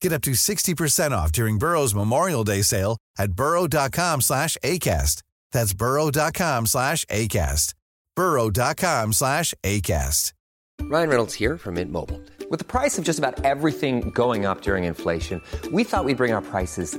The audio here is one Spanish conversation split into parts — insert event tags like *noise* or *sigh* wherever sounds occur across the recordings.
Get up to 60% off during Burrow's Memorial Day sale at burrow.com slash ACAST. That's burrow.com slash ACAST. burrow.com slash ACAST. Ryan Reynolds here from Mint Mobile. With the price of just about everything going up during inflation, we thought we'd bring our prices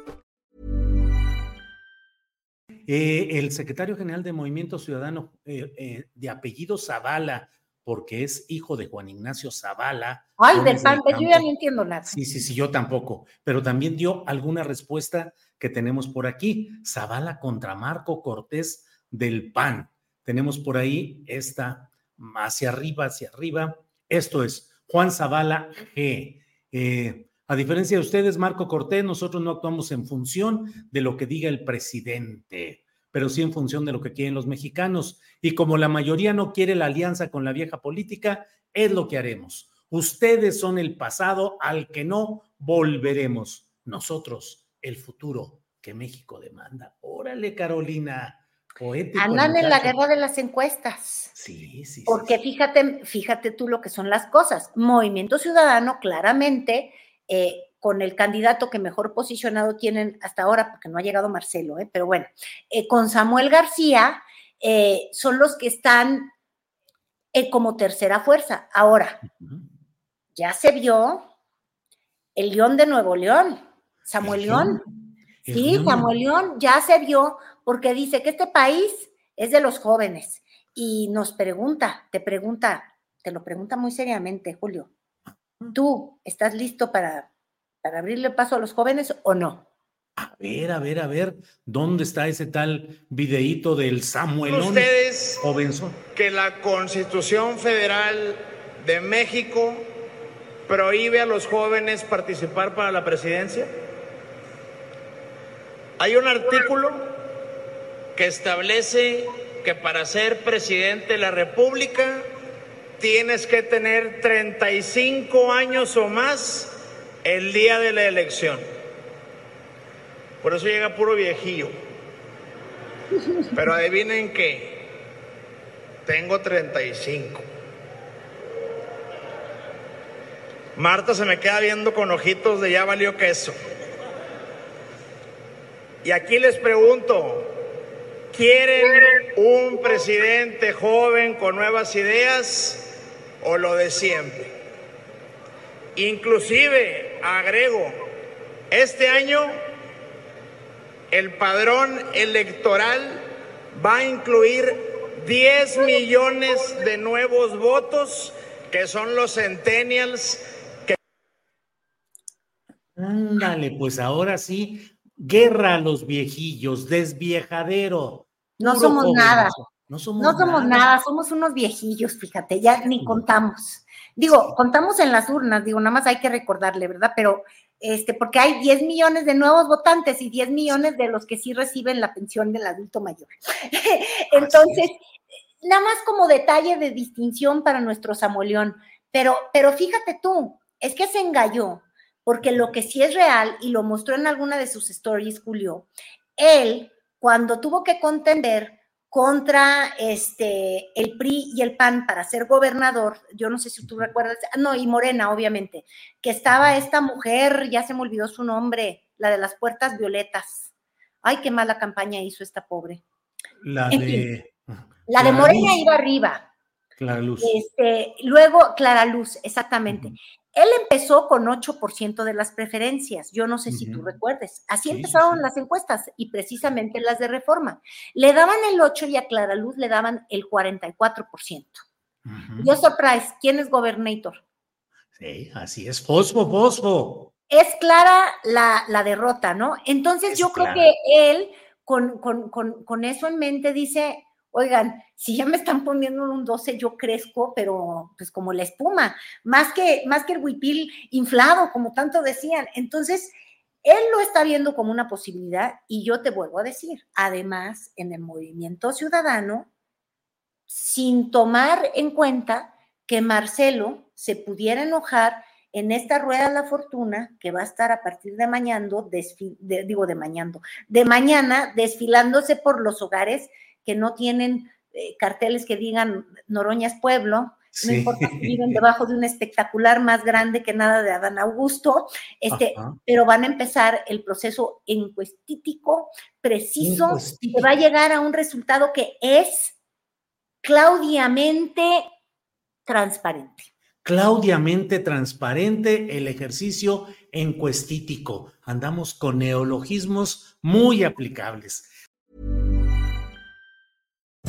Eh, el secretario general de Movimiento Ciudadano eh, eh, de apellido Zavala, porque es hijo de Juan Ignacio Zavala. Ay, del Gómez PAN, yo ya no entiendo nada. Sí, sí, sí, yo tampoco, pero también dio alguna respuesta que tenemos por aquí. Zavala contra Marco Cortés del PAN. Tenemos por ahí esta hacia arriba, hacia arriba. Esto es Juan Zavala G. Eh, a diferencia de ustedes, Marco Cortés, nosotros no actuamos en función de lo que diga el presidente, pero sí en función de lo que quieren los mexicanos. Y como la mayoría no quiere la alianza con la vieja política, es lo que haremos. Ustedes son el pasado al que no volveremos. Nosotros, el futuro que México demanda. Órale, Carolina. Poético. Andan en la guerra de las encuestas. Sí, sí, sí, Porque sí. fíjate, fíjate tú lo que son las cosas. Movimiento Ciudadano, claramente, eh, con el candidato que mejor posicionado tienen hasta ahora, porque no ha llegado Marcelo, eh, pero bueno, eh, con Samuel García, son los que están como tercera fuerza. Ahora, ya se vio el León de Nuevo León, Samuel El León. Sí. Samuel León ya se vio porque dice que este país es de los jóvenes y nos pregunta, te pregunta, te lo pregunta muy seriamente, Julio. ¿Tú estás listo para, para abrirle paso a los jóvenes o no? A ver, a ver, a ver, ¿dónde está ese tal videíto del Samuelón? ustedes Jovenzo. que la Constitución Federal de México prohíbe a los jóvenes participar para la presidencia? Hay un artículo que establece que para ser presidente de la República tienes que tener 35 años o más el día de la elección. Por eso llega puro viejillo. Pero adivinen qué, tengo 35. Marta se me queda viendo con ojitos de ya valió queso. Y aquí les pregunto, ¿quieren un presidente joven con nuevas ideas o lo de siempre? Inclusive, agrego, este año el padrón electoral va a incluir 10 millones de nuevos votos, que son los centennials Ándale, pues ahora sí, guerra a los viejillos, desviejadero. No somos nada. No somos, No somos nada, somos unos viejillos, fíjate, ya ni contamos. Digo, contamos en las urnas, digo, nada más hay que recordarle, ¿verdad? Pero, este, porque hay 10 millones de nuevos votantes y 10 millones de los que sí reciben la pensión del adulto mayor. *laughs* Entonces, nada más como detalle de distinción para nuestro Samuelión. Pero, pero fíjate tú, es que se engalló, porque lo que sí es real, y lo mostró en alguna de sus stories, Julio, él, cuando tuvo que contender contra este, el PRI y el PAN para ser gobernador, yo no sé si tú recuerdas, no, y Morena, obviamente, que estaba esta mujer, ya se me olvidó su nombre, la de las puertas violetas. Ay, qué mala campaña hizo esta pobre. La En de. La de Morena iba arriba. Clara Luz. Este, luego, Clara Luz, exactamente. Él empezó con 8% de las preferencias, yo no sé si tú recuerdes. Así empezaron las encuestas y precisamente las de reforma. Le daban el 8 y a Clara Luz le daban el 44%. Yo surprise, ¿quién es gobernator? Sí, así es, fosfo, fosfo. Es clara la, derrota, ¿no? Entonces yo creo que él, con, con eso en mente, dice, oigan, si ya me están poniendo un 12, yo crezco, pero pues como la espuma, más que, más que el huipil inflado, como tanto decían. Entonces, él lo está viendo como una posibilidad y yo te vuelvo a decir, además, en el movimiento ciudadano, sin tomar en cuenta que Marcelo se pudiera enojar en esta rueda de la fortuna que va a estar a partir de mañana, digo de mañana, de mañana desfilándose por los hogares que no tienen eh, carteles que digan Noroñas Pueblo, no importa si viven *laughs* debajo de un espectacular más grande que nada de Adán Augusto, este, pero van a empezar el proceso encuestítico preciso y va a llegar a un resultado que es claudiamente transparente. Claudiamente transparente el ejercicio encuestítico. Andamos con neologismos muy aplicables.